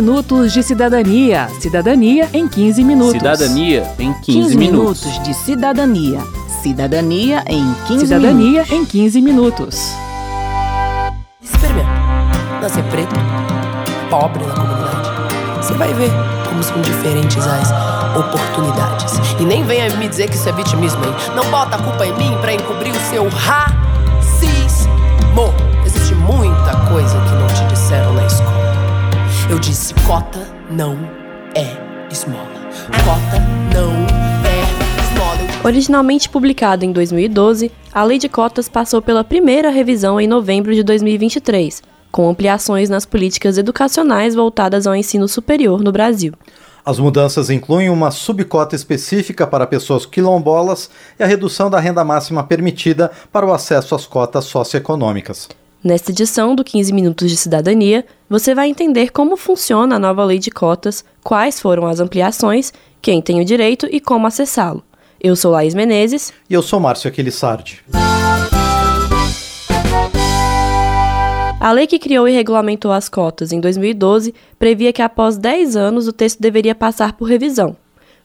minutos de cidadania. Cidadania em 15 minutos. Cidadania em 15, 15 minutos. minutos de cidadania. Cidadania em 15 Cidadania em 15 minutos. Experimenta. Nascer preto, pobre na comunidade. Você vai ver como são diferentes as oportunidades. E nem venha me dizer que isso é vitimismo, hein? Não bota a culpa em mim pra encobrir o seu racismo. Existe muita coisa Eu disse cota não é esmola. Cota não é esmola. Originalmente publicada em 2012, a Lei de Cotas passou pela primeira revisão em novembro de 2023, com ampliações nas políticas educacionais voltadas ao ensino superior no Brasil. As mudanças incluem uma subcota específica para pessoas quilombolas e a redução da renda máxima permitida para o acesso às cotas socioeconômicas. Nesta edição do 15 Minutos de Cidadania, você vai entender como funciona a nova lei de cotas, quais foram as ampliações, quem tem o direito e como acessá-lo. Eu sou Laís Menezes. E eu sou Márcio Aquilissardi. A lei que criou e regulamentou as cotas em 2012 previa que após 10 anos o texto deveria passar por revisão.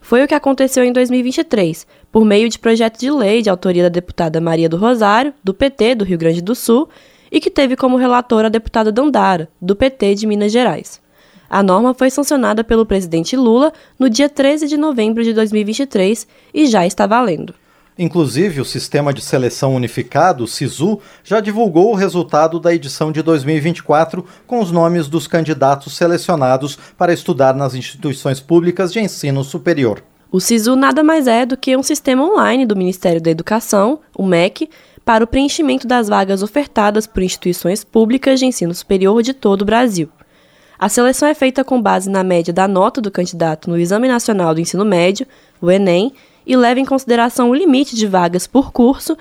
Foi o que aconteceu em 2023, por meio de projeto de lei de autoria da deputada Maria do Rosário, do PT do Rio Grande do Sul, e que teve como relatora a deputada Dandara, do PT de Minas Gerais. A norma foi sancionada pelo presidente Lula no dia 13 de novembro de 2023 e já está valendo. Inclusive, o Sistema de Seleção Unificado, o SISU, já divulgou o resultado da edição de 2024 com os nomes dos candidatos selecionados para estudar nas instituições públicas de ensino superior. O SISU nada mais é do que um sistema online do Ministério da Educação, o MEC, para o preenchimento das vagas ofertadas por instituições públicas de ensino superior de todo o Brasil. A seleção é feita com base na média da nota do candidato no Exame Nacional do Ensino Médio, o Enem, e leva em consideração o limite de vagas por curso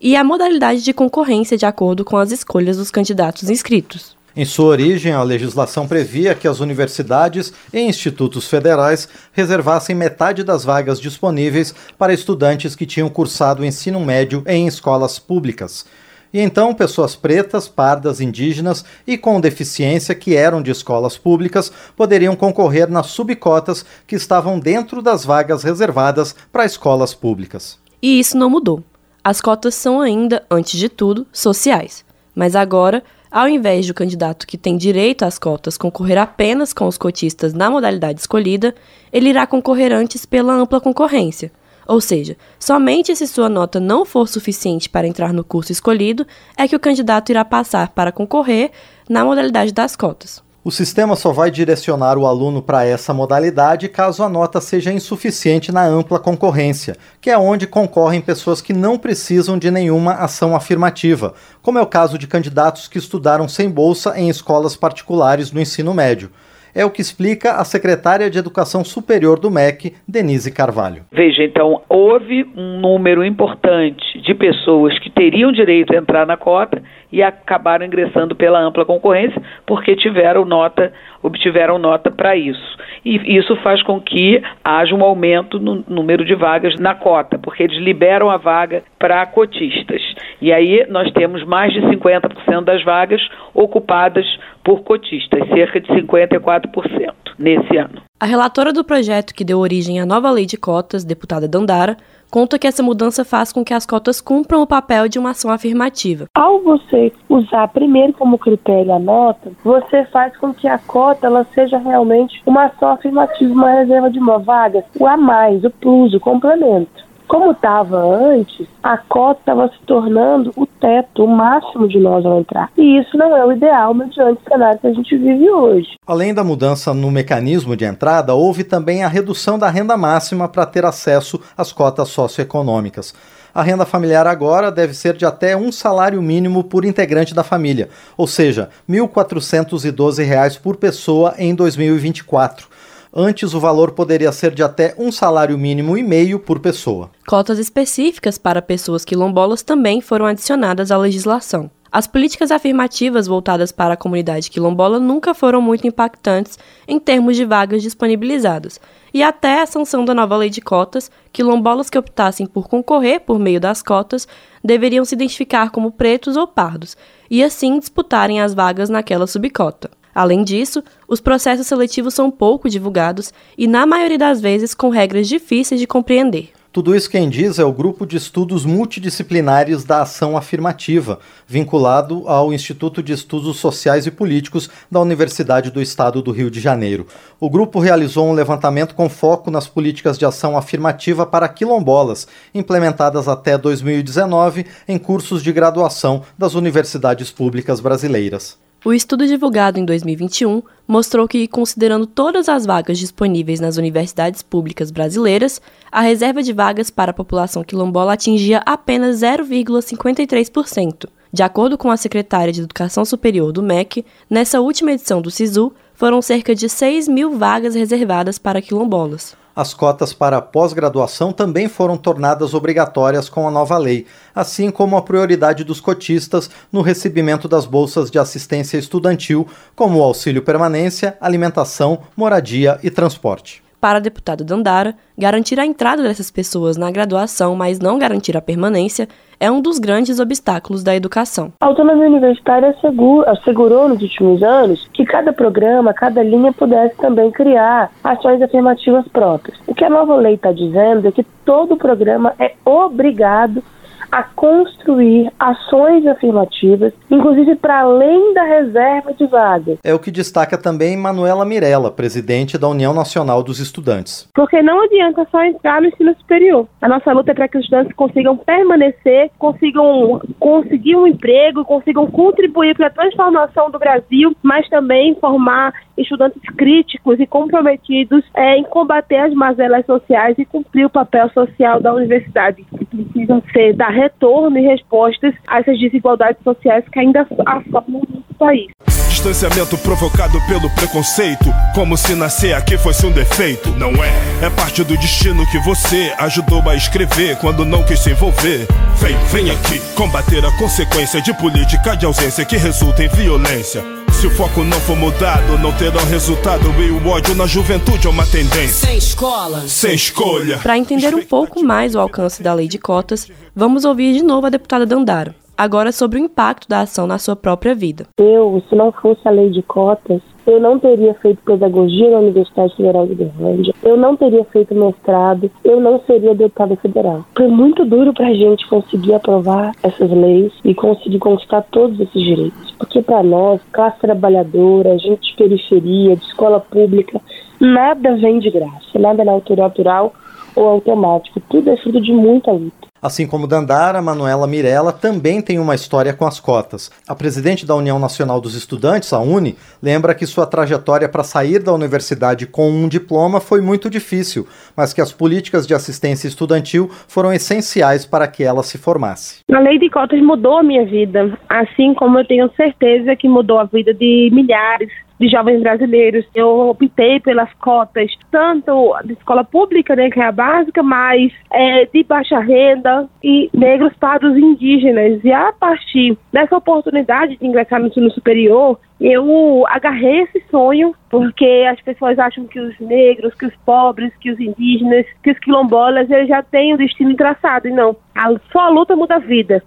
e a modalidade de concorrência de acordo com as escolhas dos candidatos inscritos. Em sua origem, a legislação previa que as universidades e institutos federais reservassem metade das vagas disponíveis para estudantes que tinham cursado o ensino médio em escolas públicas. E então, pessoas pretas, pardas, indígenas e com deficiência que eram de escolas públicas poderiam concorrer nas subcotas que estavam dentro das vagas reservadas para escolas públicas. E isso não mudou. As cotas são ainda, antes de tudo, sociais. Mas agora, ao invés do candidato que tem direito às cotas concorrer apenas com os cotistas na modalidade escolhida, ele irá concorrer antes pela ampla concorrência. Ou seja, somente se sua nota não for suficiente para entrar no curso escolhido é que o candidato irá passar para concorrer na modalidade das cotas. O sistema só vai direcionar o aluno para essa modalidade caso a nota seja insuficiente na ampla concorrência, que é onde concorrem pessoas que não precisam de nenhuma ação afirmativa, como é o caso de candidatos que estudaram sem bolsa em escolas particulares no ensino médio é o que explica a secretária de Educação Superior do MEC, Denise Carvalho. Veja, então, houve um número importante de pessoas que teriam direito a entrar na cota e acabaram ingressando pela ampla concorrência porque tiveram nota, obtiveram nota para isso. E isso faz com que haja um aumento no número de vagas na cota, porque eles liberam a vaga para cotistas. E aí nós temos mais de 50% das vagas ocupadas por cotistas, cerca de 54% nesse ano. A relatora do projeto que deu origem à nova lei de cotas, deputada Dandara, conta que essa mudança faz com que as cotas cumpram o papel de uma ação afirmativa. Ao você usar primeiro como critério a nota, você faz com que a cota ela seja realmente uma ação afirmativa, uma reserva de uma vaga, o a mais, o plus, o complemento. Como estava antes, a cota estava se tornando o teto, o máximo de nós ao entrar. E isso não é o ideal mediante o cenário que a gente vive hoje. Além da mudança no mecanismo de entrada, houve também a redução da renda máxima para ter acesso às cotas socioeconômicas. A renda familiar agora deve ser de até um salário mínimo por integrante da família, ou seja, R$ 1.412 por pessoa em 2024. Antes, o valor poderia ser de até um salário mínimo e meio por pessoa. Cotas específicas para pessoas quilombolas também foram adicionadas à legislação. As políticas afirmativas voltadas para a comunidade quilombola nunca foram muito impactantes em termos de vagas disponibilizadas, e até a sanção da nova lei de cotas, quilombolas que optassem por concorrer por meio das cotas deveriam se identificar como pretos ou pardos, e assim disputarem as vagas naquela subcota. Além disso, os processos seletivos são pouco divulgados e, na maioria das vezes, com regras difíceis de compreender. Tudo isso quem diz é o grupo de estudos multidisciplinares da ação afirmativa, vinculado ao Instituto de Estudos Sociais e Políticos da Universidade do Estado do Rio de Janeiro. O grupo realizou um levantamento com foco nas políticas de ação afirmativa para quilombolas, implementadas até 2019 em cursos de graduação das universidades públicas brasileiras. O estudo divulgado em 2021 mostrou que, considerando todas as vagas disponíveis nas universidades públicas brasileiras, a reserva de vagas para a população quilombola atingia apenas 0,53%. De acordo com a secretária de Educação Superior do MEC, nessa última edição do SISU, foram cerca de 6 mil vagas reservadas para quilombolas as cotas para pós-graduação também foram tornadas obrigatórias com a nova lei, assim como a prioridade dos cotistas no recebimento das bolsas de assistência estudantil, como o auxílio permanência, alimentação, moradia e transporte para a deputada Dandara, garantir a entrada dessas pessoas na graduação, mas não garantir a permanência, é um dos grandes obstáculos da educação. A autonomia universitária assegurou, assegurou nos últimos anos que cada programa, cada linha pudesse também criar ações afirmativas próprias. O que a nova lei está dizendo é que todo programa é obrigado a construir ações afirmativas, inclusive para além da reserva de vagas. É o que destaca também Manuela Mirella, presidente da União Nacional dos Estudantes. Porque não adianta só entrar no ensino superior. A nossa luta é para que os estudantes consigam permanecer, consigam conseguir um emprego, consigam contribuir para a transformação do Brasil, mas também formar estudantes críticos e comprometidos é, em combater as mazelas sociais e cumprir o papel social da universidade, que precisa ser dar retorno e respostas a essas desigualdades sociais que ainda assolam o nosso país. Distanciamento provocado pelo preconceito, como se nascer aqui fosse um defeito. Não é, é parte do destino que você ajudou a escrever quando não quis se envolver. Vem, vem aqui, combater a consequência de política de ausência que resulta em violência. Se o foco não for mudado, não terá resultado. E o ódio na juventude é uma tendência. Sem escola, sem escolha. Para entender um pouco mais o alcance da lei de cotas, vamos ouvir de novo a deputada Dandara. Agora sobre o impacto da ação na sua própria vida. Eu, se não fosse a lei de cotas, eu não teria feito pedagogia na Universidade Federal de Uberlândia, eu não teria feito mestrado, eu não seria deputada federal. Foi muito duro para a gente conseguir aprovar essas leis e conseguir conquistar todos esses direitos. Porque para nós, classe trabalhadora, gente de periferia, de escola pública, nada vem de graça, nada é natural ou automático, tudo é fruto de muita luta. Assim como Dandara, Manuela Mirella também tem uma história com as cotas. A presidente da União Nacional dos Estudantes, a UNE, lembra que sua trajetória para sair da universidade com um diploma foi muito difícil, mas que as políticas de assistência estudantil foram essenciais para que ela se formasse. A lei de cotas mudou a minha vida, assim como eu tenho certeza que mudou a vida de milhares de jovens brasileiros. Eu optei pelas cotas, tanto de escola pública, né, que é a básica, mas é, de baixa renda e negros para os indígenas. E a partir dessa oportunidade de ingressar no ensino superior, eu agarrei esse sonho porque as pessoas acham que os negros, que os pobres, que os indígenas, que os quilombolas, eles já têm o destino traçado. E não, a, só a luta muda a vida.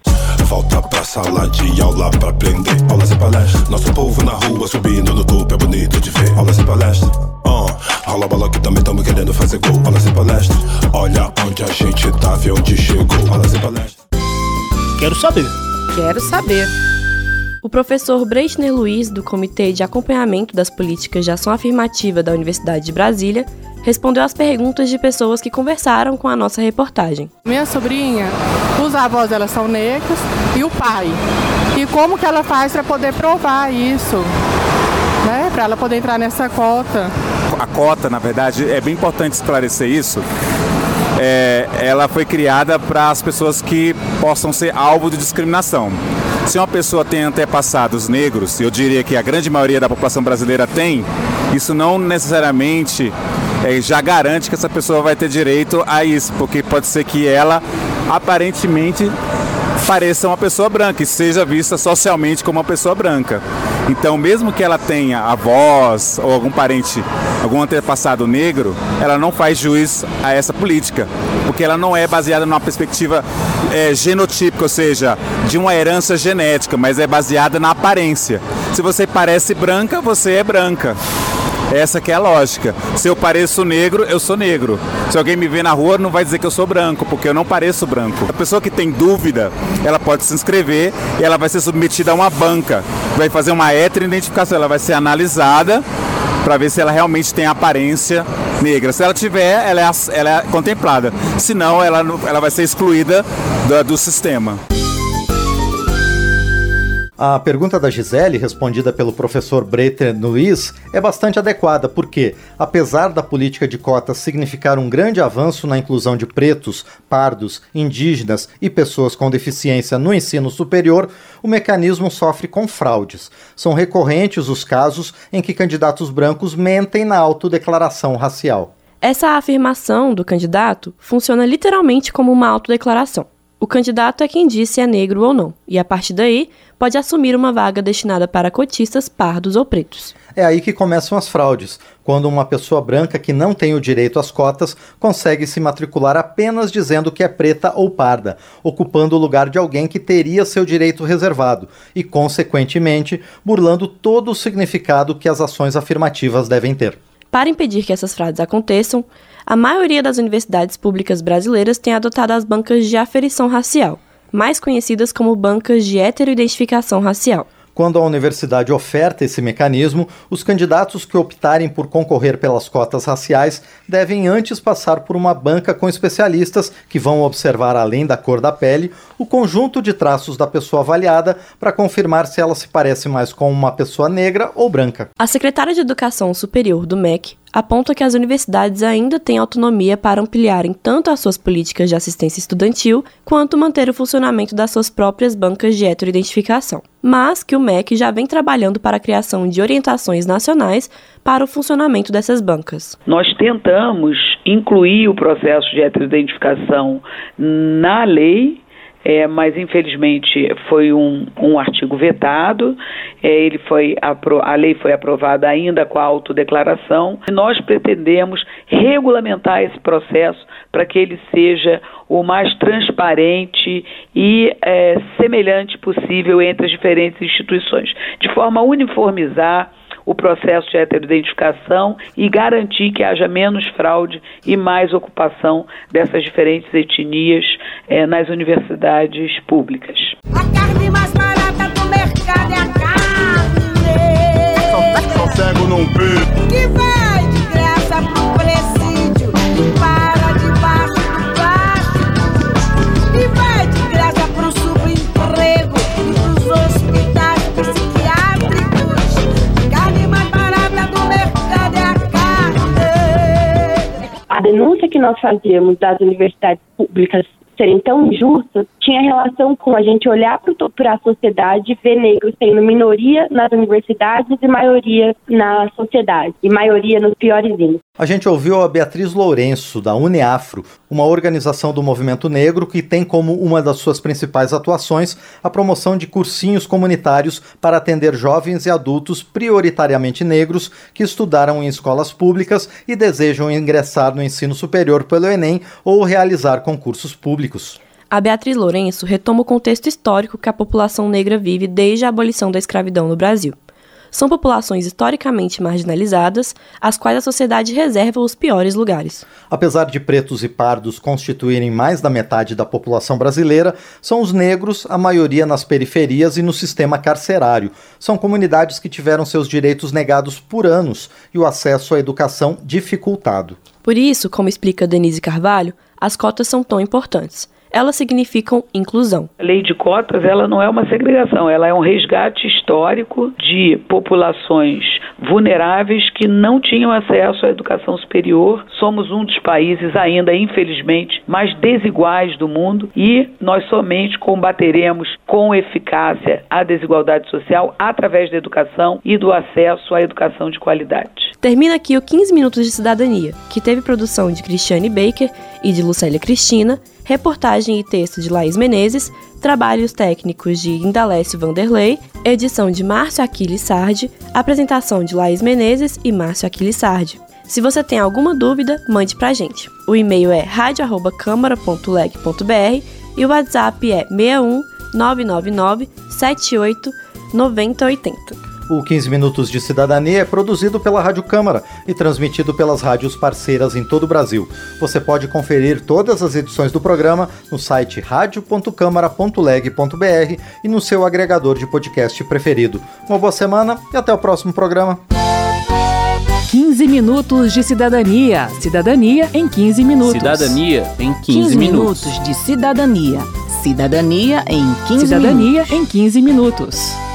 Volta pra sala de aula pra aprender. Aulas e palestras. Nosso povo na rua subindo no topo saber. Quero saber. O professor Breitner Luiz, do Comitê de Acompanhamento das Políticas de Ação Afirmativa da Universidade de Brasília, respondeu às perguntas de pessoas que conversaram com a nossa reportagem. Minha sobrinha, os avós dela são negros e o pai. E como que ela faz para poder provar isso? Né? Para ela poder entrar nessa cota. A cota, na verdade, é bem importante esclarecer isso. É, ela foi criada para as pessoas que possam ser alvo de discriminação. Se uma pessoa tem antepassados negros, eu diria que a grande maioria da população brasileira tem, isso não necessariamente é, já garante que essa pessoa vai ter direito a isso, porque pode ser que ela aparentemente pareça uma pessoa branca e seja vista socialmente como uma pessoa branca. Então, mesmo que ela tenha avós ou algum parente, algum antepassado negro, ela não faz juiz a essa política, porque ela não é baseada numa perspectiva é, genotípica, ou seja, de uma herança genética, mas é baseada na aparência. Se você parece branca, você é branca. Essa que é a lógica. Se eu pareço negro, eu sou negro. Se alguém me vê na rua, não vai dizer que eu sou branco, porque eu não pareço branco. A pessoa que tem dúvida, ela pode se inscrever e ela vai ser submetida a uma banca. Vai fazer uma heteroidentificação, ela vai ser analisada para ver se ela realmente tem aparência negra. Se ela tiver, ela é, ela é contemplada. Se não, ela, ela vai ser excluída do, do sistema. A pergunta da Gisele, respondida pelo professor Breter Luiz, é bastante adequada, porque, apesar da política de cotas significar um grande avanço na inclusão de pretos, pardos, indígenas e pessoas com deficiência no ensino superior, o mecanismo sofre com fraudes. São recorrentes os casos em que candidatos brancos mentem na autodeclaração racial. Essa afirmação do candidato funciona literalmente como uma autodeclaração. O candidato é quem diz se é negro ou não, e a partir daí pode assumir uma vaga destinada para cotistas, pardos ou pretos. É aí que começam as fraudes, quando uma pessoa branca que não tem o direito às cotas consegue se matricular apenas dizendo que é preta ou parda, ocupando o lugar de alguém que teria seu direito reservado e, consequentemente, burlando todo o significado que as ações afirmativas devem ter. Para impedir que essas fraudes aconteçam, a maioria das universidades públicas brasileiras tem adotado as bancas de aferição racial, mais conhecidas como bancas de heteroidentificação racial. Quando a universidade oferta esse mecanismo, os candidatos que optarem por concorrer pelas cotas raciais devem antes passar por uma banca com especialistas que vão observar, além da cor da pele, o conjunto de traços da pessoa avaliada para confirmar se ela se parece mais com uma pessoa negra ou branca. A secretária de Educação Superior do MEC, aponta que as universidades ainda têm autonomia para ampliarem tanto as suas políticas de assistência estudantil quanto manter o funcionamento das suas próprias bancas de heteroidentificação, mas que o MEC já vem trabalhando para a criação de orientações nacionais para o funcionamento dessas bancas. Nós tentamos incluir o processo de heteroidentificação na lei é, mas infelizmente foi um, um artigo vetado, é, ele foi a lei foi aprovada ainda com a autodeclaração. E nós pretendemos regulamentar esse processo para que ele seja o mais transparente e é, semelhante possível entre as diferentes instituições, de forma a uniformizar o processo de heteroidentificação e garantir que haja menos fraude e mais ocupação dessas diferentes etnias eh, nas universidades públicas. A carne mais barata do mercado é a carne. Só, só cego. Que vai A denúncia que nós fazíamos das universidades públicas serem tão injustas tinha relação com a gente olhar para a sociedade e ver negros sendo minoria nas universidades e maioria na sociedade, e maioria nos piores índices. A gente ouviu a Beatriz Lourenço, da Uniafro, uma organização do movimento negro que tem como uma das suas principais atuações a promoção de cursinhos comunitários para atender jovens e adultos, prioritariamente negros, que estudaram em escolas públicas e desejam ingressar no ensino superior pelo Enem ou realizar concursos públicos. A Beatriz Lourenço retoma o contexto histórico que a população negra vive desde a abolição da escravidão no Brasil. São populações historicamente marginalizadas, às quais a sociedade reserva os piores lugares. Apesar de pretos e pardos constituírem mais da metade da população brasileira, são os negros a maioria nas periferias e no sistema carcerário. São comunidades que tiveram seus direitos negados por anos e o acesso à educação dificultado. Por isso, como explica Denise Carvalho, as cotas são tão importantes elas significam inclusão. A lei de cotas, ela não é uma segregação, ela é um resgate histórico de populações vulneráveis que não tinham acesso à educação superior. Somos um dos países ainda, infelizmente, mais desiguais do mundo e nós somente combateremos com eficácia a desigualdade social através da educação e do acesso à educação de qualidade. Termina aqui o 15 Minutos de Cidadania, que teve produção de Cristiane Baker e de Lucélia Cristina, reportagem e texto de Laís Menezes, trabalhos técnicos de Indalécio Vanderlei, edição de Márcio Aquiles Sardi, apresentação de Laís Menezes e Márcio Aquiles Sardi. Se você tem alguma dúvida, mande pra gente. O e-mail é radio@câmara.leg.br e o WhatsApp é 61 999 78 9080. O 15 Minutos de Cidadania é produzido pela Rádio Câmara e transmitido pelas rádios parceiras em todo o Brasil. Você pode conferir todas as edições do programa no site radio.câmara.leg.br e no seu agregador de podcast preferido. Uma boa semana e até o próximo programa. 15 minutos de cidadania. Cidadania em 15 minutos. Cidadania em 15, 15 minutos. minutos de cidadania. Cidadania em 15 Cidadania minutos. em 15 minutos.